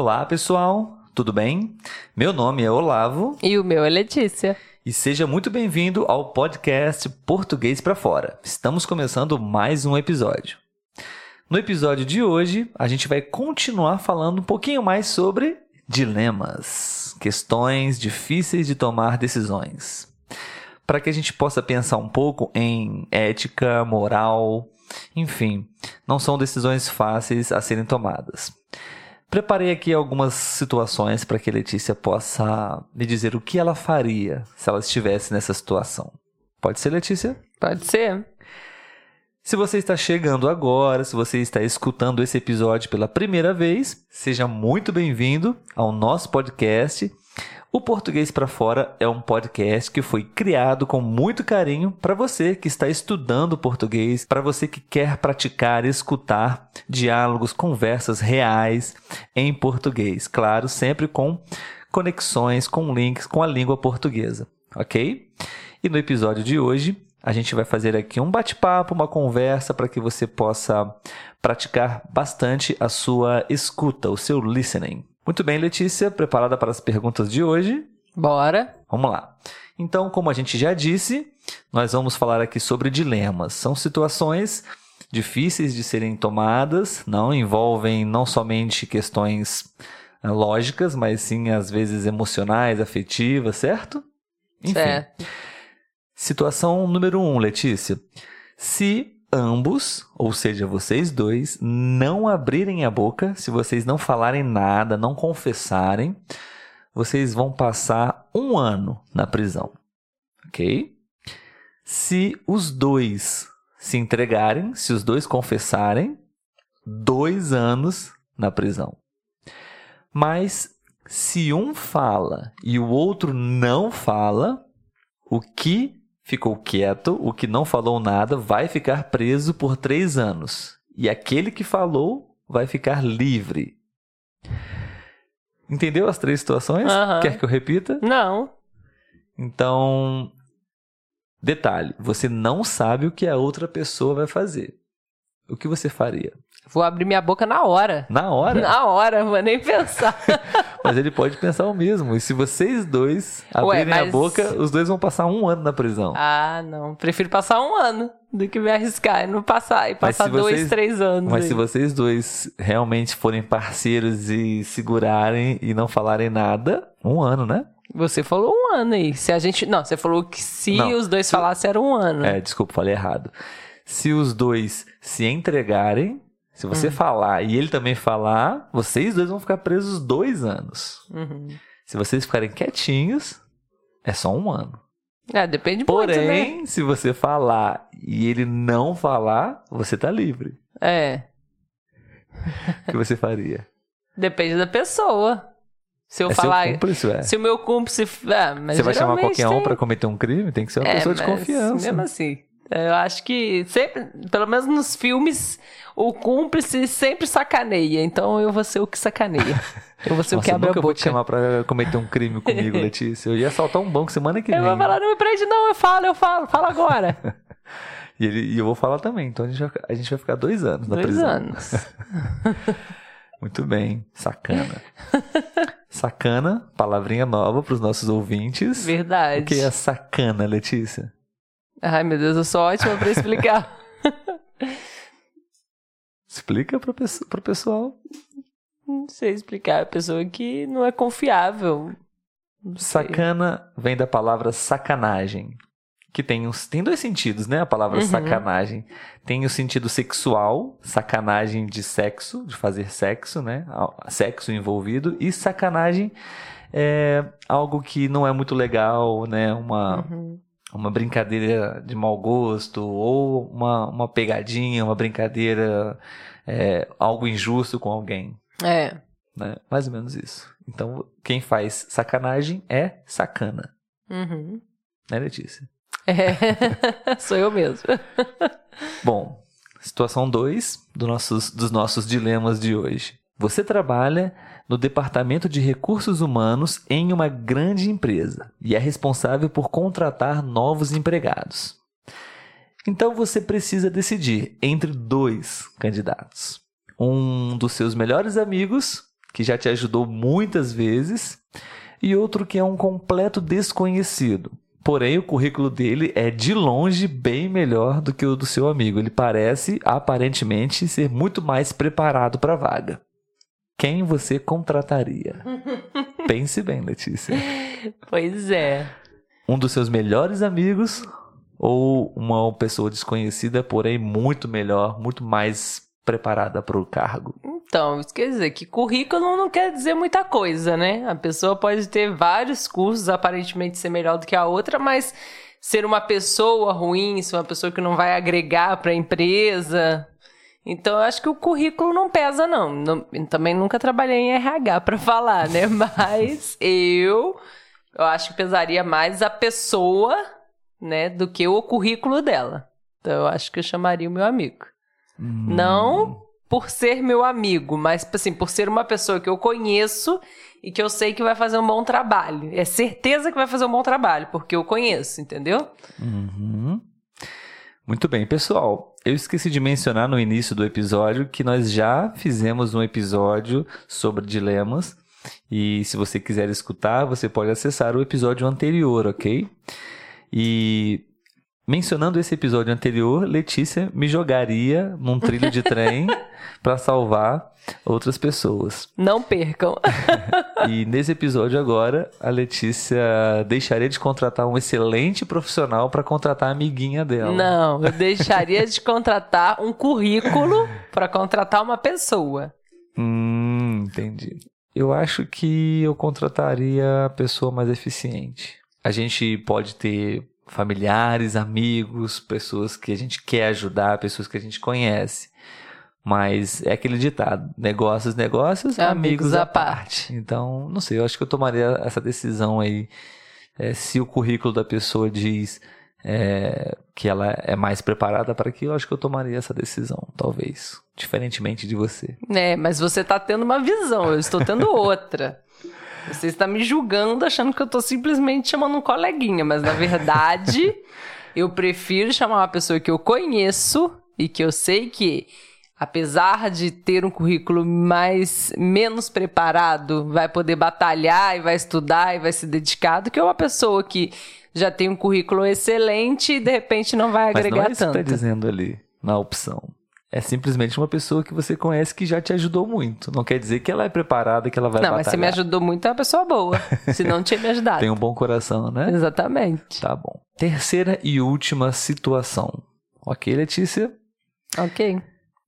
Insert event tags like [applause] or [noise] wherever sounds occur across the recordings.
Olá, pessoal, tudo bem? Meu nome é Olavo. E o meu é Letícia. E seja muito bem-vindo ao podcast Português para Fora. Estamos começando mais um episódio. No episódio de hoje, a gente vai continuar falando um pouquinho mais sobre dilemas, questões difíceis de tomar decisões. Para que a gente possa pensar um pouco em ética, moral, enfim, não são decisões fáceis a serem tomadas. Preparei aqui algumas situações para que a Letícia possa me dizer o que ela faria se ela estivesse nessa situação. Pode ser, Letícia? Pode ser. Se você está chegando agora, se você está escutando esse episódio pela primeira vez, seja muito bem-vindo ao nosso podcast o Português para Fora é um podcast que foi criado com muito carinho para você que está estudando português, para você que quer praticar escutar diálogos, conversas reais em português. Claro, sempre com conexões, com links com a língua portuguesa, ok? E no episódio de hoje, a gente vai fazer aqui um bate-papo, uma conversa para que você possa praticar bastante a sua escuta, o seu listening. Muito bem, Letícia, preparada para as perguntas de hoje? Bora. Vamos lá. Então, como a gente já disse, nós vamos falar aqui sobre dilemas. São situações difíceis de serem tomadas, não envolvem não somente questões eh, lógicas, mas sim às vezes emocionais, afetivas, certo? Enfim. Certo. Situação número um, Letícia. Se ambos, ou seja, vocês dois, não abrirem a boca, se vocês não falarem nada, não confessarem, vocês vão passar um ano na prisão. Ok? Se os dois se entregarem, se os dois confessarem, dois anos na prisão. Mas se um fala e o outro não fala, o que ficou quieto, o que não falou nada vai ficar preso por três anos. E aquele que falou vai ficar livre. Entendeu as três situações? Uhum. Quer que eu repita? Não. Então, detalhe: você não sabe o que a outra pessoa vai fazer. O que você faria? Vou abrir minha boca na hora. Na hora? Na hora, vou nem pensar. [laughs] mas ele pode pensar o mesmo. E se vocês dois abrirem Ué, mas... a boca, os dois vão passar um ano na prisão. Ah, não. Prefiro passar um ano do que me arriscar e não passar. E passar dois, vocês... três anos. Mas aí. se vocês dois realmente forem parceiros e segurarem e não falarem nada, um ano, né? Você falou um ano aí. Se a gente. Não, você falou que se não, os dois se... falassem era um ano. É, desculpa, falei errado. Se os dois se entregarem, se você uhum. falar e ele também falar, vocês dois vão ficar presos dois anos. Uhum. Se vocês ficarem quietinhos, é só um ano. É, depende Porém, muito, né? se você falar e ele não falar, você tá livre. É. O que você faria? [laughs] Depende da pessoa. Se eu é falar. Cúmplice, é. Se o meu cúmplice. É, você vai chamar qualquer tem... um para cometer um crime? Tem que ser uma é, pessoa de confiança. Mesmo assim. Eu acho que sempre, pelo menos nos filmes, o cúmplice sempre sacaneia. Então eu vou ser o que sacaneia. Eu vou ser [laughs] Nossa, o que abre a boca. Eu vou te chamar pra cometer um crime comigo, [laughs] Letícia. Eu ia assaltar um banco semana que vem. Eu vou falar, não me prende não, eu falo, eu falo, fala agora. [laughs] e, ele, e eu vou falar também. Então a gente vai, a gente vai ficar dois anos na dois prisão. Dois anos. Muito bem, sacana. Sacana, palavrinha nova para os nossos ouvintes. Verdade. O que é sacana, Letícia? Ai, meu Deus, eu sou ótima para explicar. [laughs] Explica para o pessoal. Não sei explicar. A pessoa que não é confiável. Não Sacana vem da palavra sacanagem. Que tem, uns, tem dois sentidos, né? A palavra uhum. sacanagem. Tem o sentido sexual, sacanagem de sexo, de fazer sexo, né? Sexo envolvido. E sacanagem é algo que não é muito legal, né? Uma. Uhum uma brincadeira de mau gosto ou uma, uma pegadinha, uma brincadeira, é, algo injusto com alguém. É. Né? Mais ou menos isso. Então, quem faz sacanagem é sacana. Uhum. Né, Letícia? É, [laughs] sou eu mesmo. Bom, situação 2 do nossos, dos nossos dilemas de hoje. Você trabalha no Departamento de Recursos Humanos em uma grande empresa e é responsável por contratar novos empregados. Então você precisa decidir entre dois candidatos. Um dos seus melhores amigos que já te ajudou muitas vezes, e outro que é um completo desconhecido. Porém, o currículo dele é de longe bem melhor do que o do seu amigo. Ele parece, aparentemente, ser muito mais preparado para a vaga. Quem você contrataria? [laughs] Pense bem, Letícia. Pois é. Um dos seus melhores amigos ou uma pessoa desconhecida, porém muito melhor, muito mais preparada para o cargo? Então, isso quer dizer que currículo não quer dizer muita coisa, né? A pessoa pode ter vários cursos, aparentemente ser melhor do que a outra, mas ser uma pessoa ruim, ser uma pessoa que não vai agregar para a empresa. Então, eu acho que o currículo não pesa, não. não também nunca trabalhei em RH [laughs] para falar, né? Mas eu, eu acho que pesaria mais a pessoa, né, do que o currículo dela. Então, eu acho que eu chamaria o meu amigo. Hum. Não por ser meu amigo, mas assim, por ser uma pessoa que eu conheço e que eu sei que vai fazer um bom trabalho. É certeza que vai fazer um bom trabalho, porque eu conheço, entendeu? Uhum. Muito bem, pessoal. Eu esqueci de mencionar no início do episódio que nós já fizemos um episódio sobre dilemas. E se você quiser escutar, você pode acessar o episódio anterior, ok? E Mencionando esse episódio anterior, Letícia me jogaria num trilho de [laughs] trem para salvar outras pessoas. Não percam. [laughs] e nesse episódio agora, a Letícia deixaria de contratar um excelente profissional para contratar a amiguinha dela. Não, eu deixaria de [laughs] contratar um currículo para contratar uma pessoa. Hum, entendi. Eu acho que eu contrataria a pessoa mais eficiente. A gente pode ter familiares, amigos, pessoas que a gente quer ajudar, pessoas que a gente conhece. Mas é aquele ditado: negócios, negócios, amigos, amigos à parte. parte. Então, não sei, eu acho que eu tomaria essa decisão aí. É, se o currículo da pessoa diz é, que ela é mais preparada para aquilo, eu acho que eu tomaria essa decisão, talvez. Diferentemente de você. É, mas você está tendo uma visão, eu estou tendo outra. [laughs] Você está me julgando achando que eu estou simplesmente chamando um coleguinha, mas na verdade [laughs] eu prefiro chamar uma pessoa que eu conheço e que eu sei que apesar de ter um currículo mais menos preparado, vai poder batalhar e vai estudar e vai se dedicar do que uma pessoa que já tem um currículo excelente e de repente não vai agregar Mas não é isso tanto. Que tá dizendo ali na opção. É simplesmente uma pessoa que você conhece que já te ajudou muito. Não quer dizer que ela é preparada, que ela vai Não, batalhar. mas você me ajudou muito, é uma pessoa boa. [laughs] Se não tinha me ajudado. Tem um bom coração, né? Exatamente. Tá bom. Terceira e última situação. Ok, Letícia? Ok.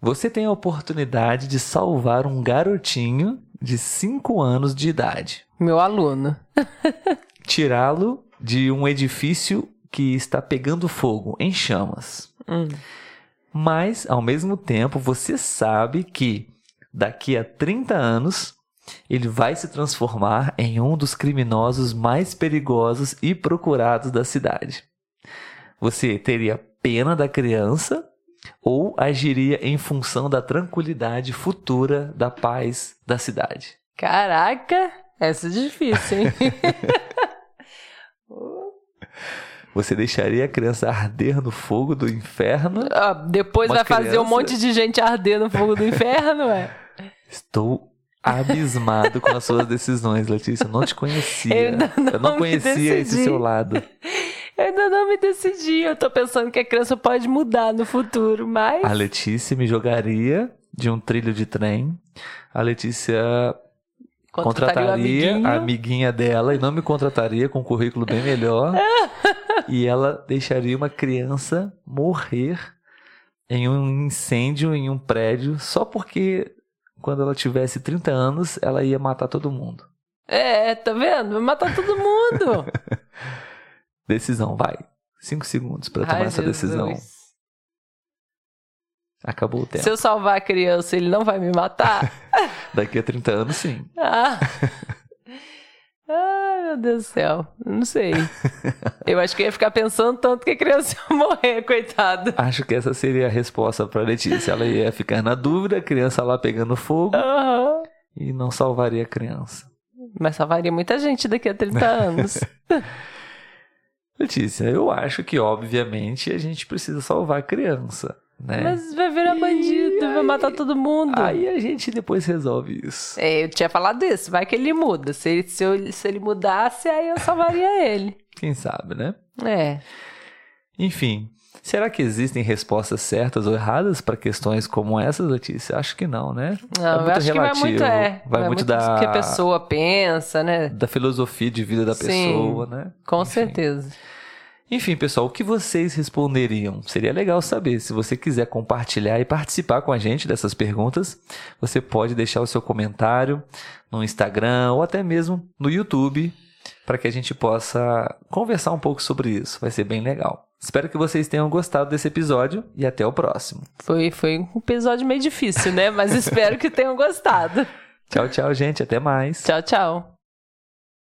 Você tem a oportunidade de salvar um garotinho de 5 anos de idade. Meu aluno. [laughs] Tirá-lo de um edifício que está pegando fogo, em chamas. Hum. Mas, ao mesmo tempo, você sabe que daqui a 30 anos ele vai se transformar em um dos criminosos mais perigosos e procurados da cidade. Você teria pena da criança ou agiria em função da tranquilidade futura da paz da cidade? Caraca, essa é difícil, hein? [laughs] [laughs] [laughs] Você deixaria a criança arder no fogo do inferno? Ah, depois vai criança... fazer um monte de gente arder no fogo do inferno, ué? Estou abismado com as suas [laughs] decisões, Letícia. Eu não te conhecia. Eu não, eu não conhecia esse seu lado. Eu ainda não me decidi. Eu tô pensando que a criança pode mudar no futuro, mas. A Letícia me jogaria de um trilho de trem. A Letícia contrataria a amiguinha dela e não me contrataria com um currículo bem melhor. [laughs] e ela deixaria uma criança morrer em um incêndio em um prédio só porque quando ela tivesse 30 anos ela ia matar todo mundo. É, tá vendo? Vai matar todo mundo. [laughs] decisão, vai. Cinco segundos para tomar Ai, essa Jesus. decisão. Acabou o tempo. Se eu salvar a criança, ele não vai me matar? [laughs] Daqui a 30 anos, sim. Ah. Ai, [laughs] meu Deus do céu. Não sei. [laughs] Eu acho que ia ficar pensando tanto que a criança ia morrer, coitado. Acho que essa seria a resposta pra Letícia. Ela ia ficar na dúvida, a criança lá pegando fogo uhum. e não salvaria a criança. Mas salvaria muita gente daqui a 30 [laughs] anos. Letícia, eu acho que, obviamente, a gente precisa salvar a criança. Né? Mas vai virar bandido. Doido, vai matar todo mundo. Aí a gente depois resolve isso. É, eu tinha falado isso, vai que ele muda. Se ele, se, eu- se ele mudasse, aí eu salvaria ele. Quem sabe, né? É. Enfim, será que existem respostas certas ou erradas para questões como essas, Letícia? Acho que não, né? Não, eu acho que vai muito, é. Vai, muito, da, do que a pessoa pensa, né? da filosofia de vida da Sim. pessoa, né? Com Enfim. certeza. Enfim, pessoal, o que vocês responderiam? Seria legal saber. Se você quiser compartilhar e participar com a gente dessas perguntas, você pode deixar o seu comentário no Instagram ou até mesmo no YouTube para que a gente possa conversar um pouco sobre isso. Vai ser bem legal. Espero que vocês tenham gostado desse episódio e até o próximo. Foi, foi um episódio meio difícil, né? Mas [laughs] espero que tenham gostado. Tchau, tchau, gente. Até mais. Tchau, tchau.